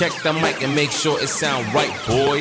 check the mic and make sure it sound right boy。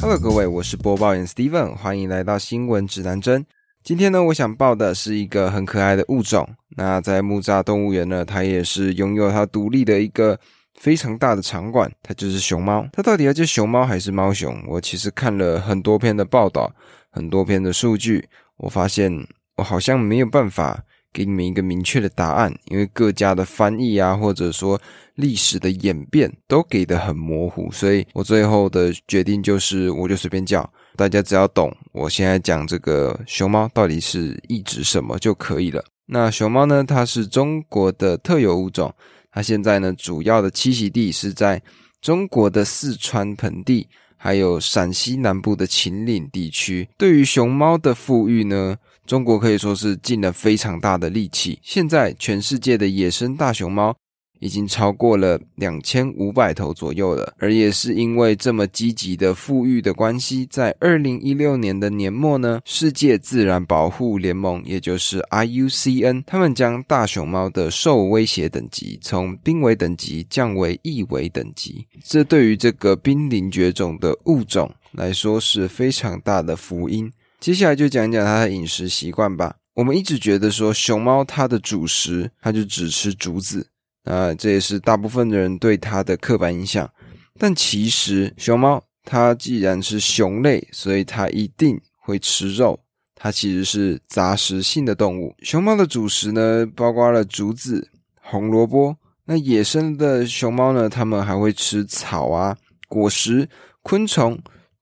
Hello，各位，我是播报员 Steven，欢迎来到新闻指南针。今天呢，我想报的是一个很可爱的物种。那在木栅动物园呢，它也是拥有它独立的一个非常大的场馆，它就是熊猫。它到底要叫熊猫还是猫熊？我其实看了很多篇的报道，很多篇的数据，我发现我好像没有办法。给你们一个明确的答案，因为各家的翻译啊，或者说历史的演变都给的很模糊，所以我最后的决定就是，我就随便叫，大家只要懂我现在讲这个熊猫到底是意指什么就可以了。那熊猫呢，它是中国的特有物种，它现在呢主要的栖息地是在中国的四川盆地，还有陕西南部的秦岭地区。对于熊猫的富裕呢？中国可以说是尽了非常大的力气。现在，全世界的野生大熊猫已经超过了两千五百头左右了。而也是因为这么积极的富裕的关系，在二零一六年的年末呢，世界自然保护联盟，也就是 IUCN，他们将大熊猫的受威胁等级从濒危等级降为易危等级。这对于这个濒临绝种的物种来说是非常大的福音。接下来就讲讲它的饮食习惯吧。我们一直觉得说熊猫它的主食，它就只吃竹子啊，这也是大部分的人对它的刻板印象。但其实熊猫它既然是熊类，所以它一定会吃肉。它其实是杂食性的动物。熊猫的主食呢，包括了竹子、红萝卜。那野生的熊猫呢，它们还会吃草啊、果实、昆虫、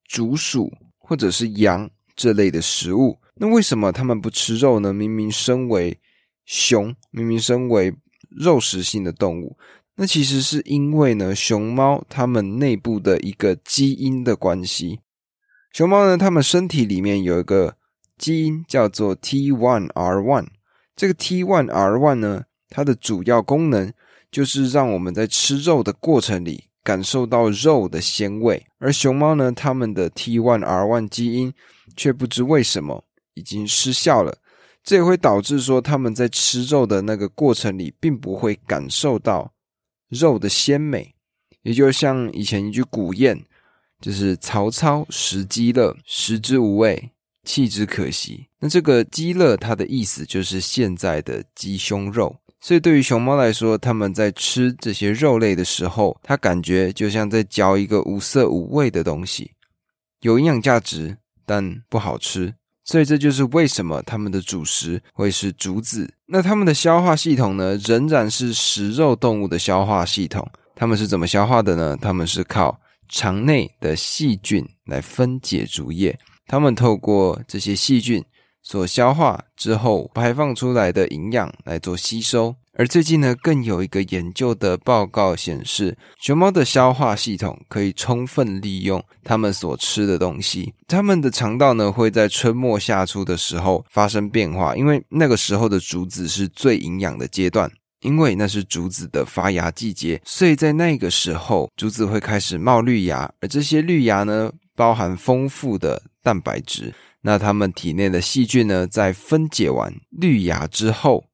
竹鼠或者是羊。这类的食物，那为什么他们不吃肉呢？明明身为熊，明明身为肉食性的动物，那其实是因为呢，熊猫它们内部的一个基因的关系。熊猫呢，它们身体里面有一个基因叫做 T1R1，这个 T1R1 呢，它的主要功能就是让我们在吃肉的过程里感受到肉的鲜味，而熊猫呢，它们的 T1R1 基因。却不知为什么已经失效了，这也会导致说它们在吃肉的那个过程里，并不会感受到肉的鲜美。也就像以前一句古谚，就是“曹操食鸡乐，食之无味，弃之可惜”。那这个“鸡乐”它的意思就是现在的鸡胸肉。所以对于熊猫来说，它们在吃这些肉类的时候，它感觉就像在嚼一个无色无味的东西，有营养价值。但不好吃，所以这就是为什么它们的主食会是竹子。那它们的消化系统呢，仍然是食肉动物的消化系统。它们是怎么消化的呢？它们是靠肠内的细菌来分解竹叶，它们透过这些细菌所消化之后排放出来的营养来做吸收。而最近呢，更有一个研究的报告显示，熊猫的消化系统可以充分利用它们所吃的东西。它们的肠道呢，会在春末夏初的时候发生变化，因为那个时候的竹子是最营养的阶段，因为那是竹子的发芽季节，所以在那个时候，竹子会开始冒绿芽，而这些绿芽呢，包含丰富的蛋白质。那它们体内的细菌呢，在分解完绿芽之后。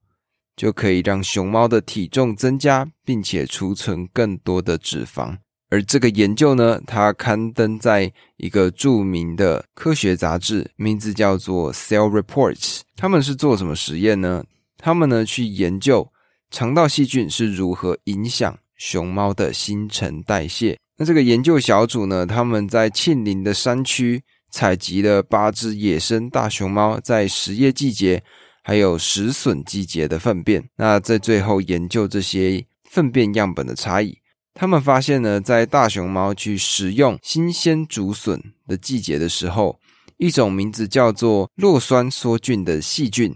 就可以让熊猫的体重增加，并且储存更多的脂肪。而这个研究呢，它刊登在一个著名的科学杂志，名字叫做《Cell Reports》。他们是做什么实验呢？他们呢去研究肠道细菌是如何影响熊猫的新陈代谢。那这个研究小组呢，他们在庆林的山区采集了八只野生大熊猫，在实业季节。还有食笋季节的粪便，那在最后研究这些粪便样本的差异，他们发现呢，在大熊猫去食用新鲜竹笋的季节的时候，一种名字叫做酪酸梭菌的细菌，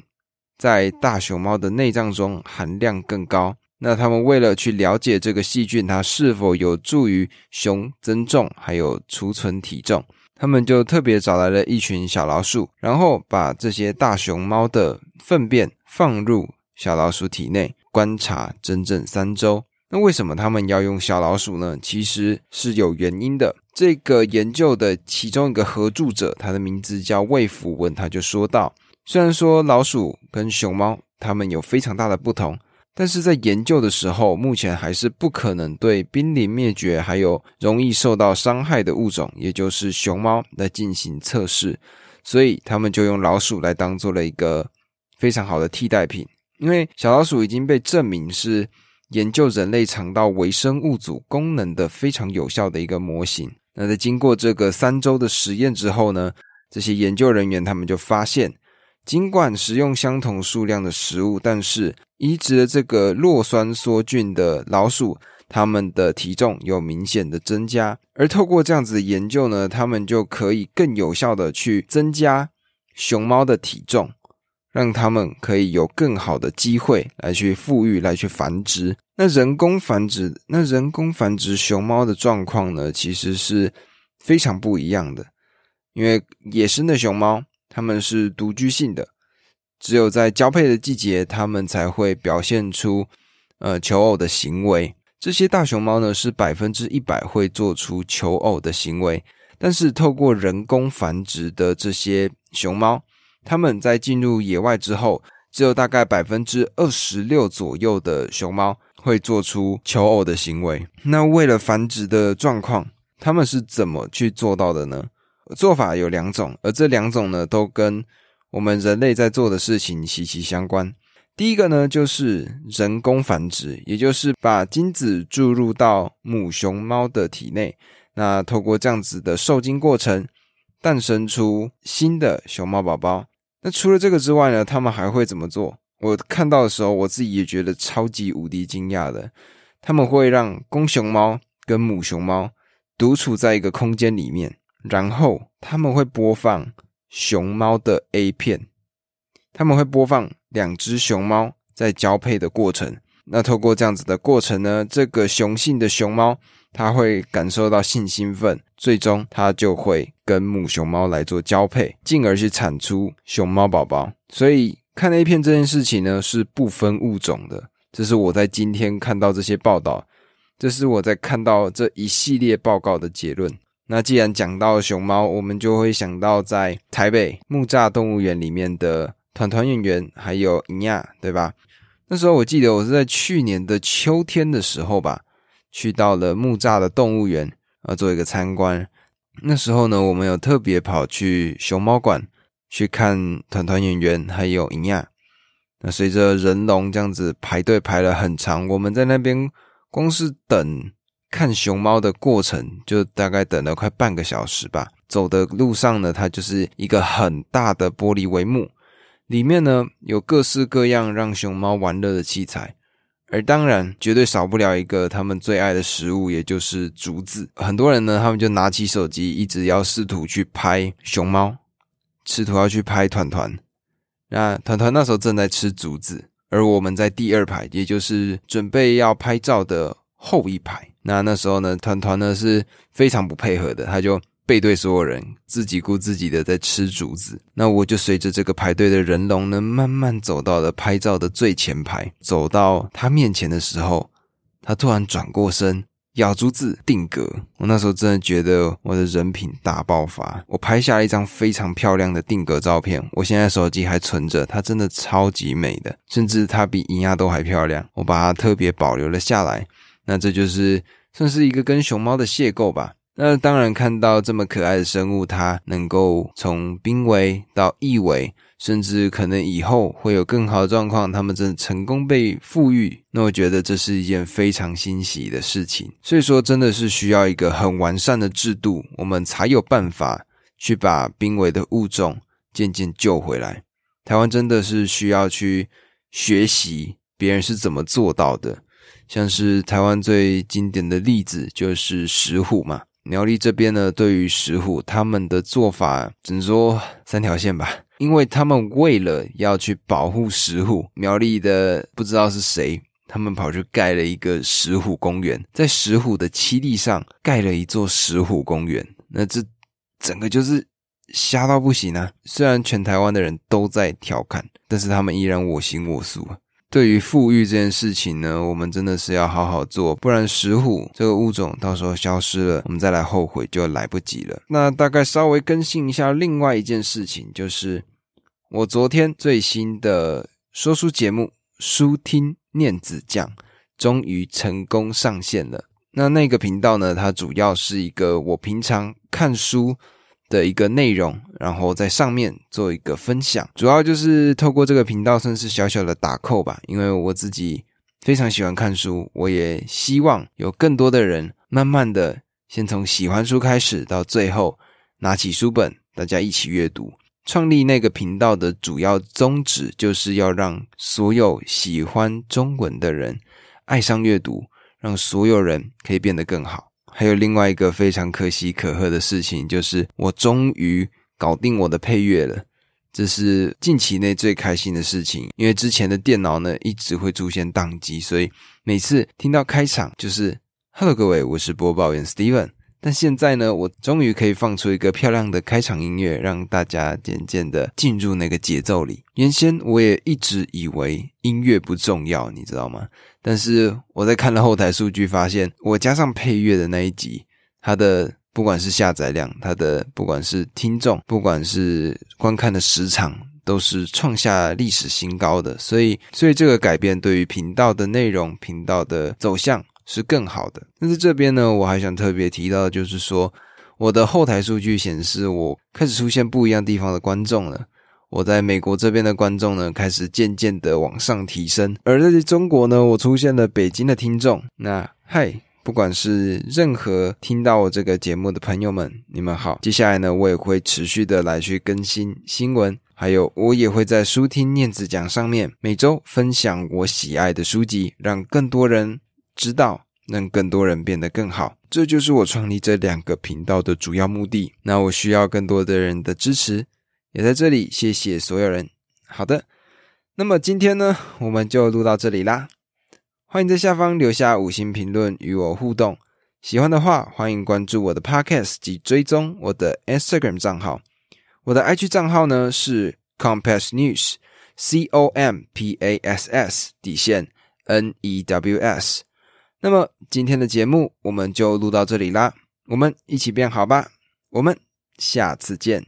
在大熊猫的内脏中含量更高。那他们为了去了解这个细菌它是否有助于熊增重，还有储存体重。他们就特别找来了一群小老鼠，然后把这些大熊猫的粪便放入小老鼠体内观察整整三周。那为什么他们要用小老鼠呢？其实是有原因的。这个研究的其中一个合著者，他的名字叫魏福文，他就说到：虽然说老鼠跟熊猫它们有非常大的不同，但是在研究的时候，目前还是不可能对濒临灭绝还有容易受到伤害的物种，也就是熊猫来进行测试，所以他们就用老鼠来当做了一个非常好的替代品。因为小老鼠已经被证明是研究人类肠道微生物组功能的非常有效的一个模型。那在经过这个三周的实验之后呢，这些研究人员他们就发现。尽管食用相同数量的食物，但是移植了这个弱酸梭菌的老鼠，它们的体重有明显的增加。而透过这样子的研究呢，他们就可以更有效的去增加熊猫的体重，让它们可以有更好的机会来去富裕、来去繁殖。那人工繁殖，那人工繁殖熊猫的状况呢，其实是非常不一样的，因为野生的熊猫。它们是独居性的，只有在交配的季节，它们才会表现出呃求偶的行为。这些大熊猫呢，是百分之一百会做出求偶的行为。但是透过人工繁殖的这些熊猫，它们在进入野外之后，只有大概百分之二十六左右的熊猫会做出求偶的行为。那为了繁殖的状况，他们是怎么去做到的呢？做法有两种，而这两种呢，都跟我们人类在做的事情息息相关。第一个呢，就是人工繁殖，也就是把精子注入到母熊猫的体内，那透过这样子的受精过程，诞生出新的熊猫宝宝。那除了这个之外呢，他们还会怎么做？我看到的时候，我自己也觉得超级无敌惊讶的。他们会让公熊猫跟母熊猫独处在一个空间里面。然后他们会播放熊猫的 A 片，他们会播放两只熊猫在交配的过程。那透过这样子的过程呢，这个雄性的熊猫它会感受到性兴奋，最终它就会跟母熊猫来做交配，进而去产出熊猫宝宝。所以看 A 片这件事情呢，是不分物种的。这是我在今天看到这些报道，这是我在看到这一系列报告的结论。那既然讲到熊猫，我们就会想到在台北木栅动物园里面的团团圆圆，还有银亚，对吧？那时候我记得我是在去年的秋天的时候吧，去到了木栅的动物园啊，做一个参观。那时候呢，我们有特别跑去熊猫馆去看团团圆圆，还有银亚。那随着人龙这样子排队排了很长，我们在那边光是等。看熊猫的过程就大概等了快半个小时吧。走的路上呢，它就是一个很大的玻璃帷幕，里面呢有各式各样让熊猫玩乐的器材，而当然绝对少不了一个他们最爱的食物，也就是竹子。很多人呢，他们就拿起手机，一直要试图去拍熊猫，试图要去拍团团。那团团那时候正在吃竹子，而我们在第二排，也就是准备要拍照的后一排。那那时候呢，团团呢是非常不配合的，他就背对所有人，自己顾自己的在吃竹子。那我就随着这个排队的人龙呢，慢慢走到了拍照的最前排。走到他面前的时候，他突然转过身，咬竹子定格。我那时候真的觉得我的人品大爆发，我拍下了一张非常漂亮的定格照片。我现在手机还存着，它真的超级美的，甚至它比银亚都还漂亮。我把它特别保留了下来。那这就是算是一个跟熊猫的邂逅吧。那当然，看到这么可爱的生物，它能够从濒危到易危，甚至可能以后会有更好的状况，它们真的成功被富裕，那我觉得这是一件非常欣喜的事情。所以说，真的是需要一个很完善的制度，我们才有办法去把濒危的物种渐渐救回来。台湾真的是需要去学习别人是怎么做到的。像是台湾最经典的例子就是石虎嘛，苗栗这边呢，对于石虎他们的做法只能说三条线吧，因为他们为了要去保护石虎，苗栗的不知道是谁，他们跑去盖了一个石虎公园，在石虎的栖地上盖了一座石虎公园，那这整个就是瞎到不行啊！虽然全台湾的人都在调侃，但是他们依然我行我素啊。对于富裕这件事情呢，我们真的是要好好做，不然石虎这个物种到时候消失了，我们再来后悔就来不及了。那大概稍微更新一下另外一件事情，就是我昨天最新的说书节目《书听念子酱终于成功上线了。那那个频道呢，它主要是一个我平常看书的一个内容，然后在上面做一个分享，主要就是透过这个频道算是小小的打扣吧，因为我自己非常喜欢看书，我也希望有更多的人慢慢的先从喜欢书开始，到最后拿起书本，大家一起阅读。创立那个频道的主要宗旨，就是要让所有喜欢中文的人爱上阅读，让所有人可以变得更好。还有另外一个非常可喜可贺的事情，就是我终于搞定我的配乐了，这是近期内最开心的事情。因为之前的电脑呢一直会出现宕机，所以每次听到开场就是 “Hello，各位，我是播报员 Steven”。但现在呢，我终于可以放出一个漂亮的开场音乐，让大家渐渐的进入那个节奏里。原先我也一直以为音乐不重要，你知道吗？但是我在看了后台数据，发现我加上配乐的那一集，它的不管是下载量，它的不管是听众，不管是观看的时长，都是创下历史新高的。所以，所以这个改变对于频道的内容、频道的走向。是更好的。但是这边呢，我还想特别提到就是说，我的后台数据显示，我开始出现不一样地方的观众了。我在美国这边的观众呢，开始渐渐的往上提升。而在中国呢，我出现了北京的听众。那嗨，不管是任何听到我这个节目的朋友们，你们好。接下来呢，我也会持续的来去更新新闻，还有我也会在书听念子讲上面每周分享我喜爱的书籍，让更多人。知道让更多人变得更好，这就是我创立这两个频道的主要目的。那我需要更多的人的支持，也在这里谢谢所有人。好的，那么今天呢，我们就录到这里啦。欢迎在下方留下五星评论与我互动。喜欢的话，欢迎关注我的 Podcast 及追踪我的 Instagram 账号。我的 IG 账号呢是 Compass News，C O M P A S S 底线 N E W S。那么今天的节目我们就录到这里啦，我们一起变好吧，我们下次见。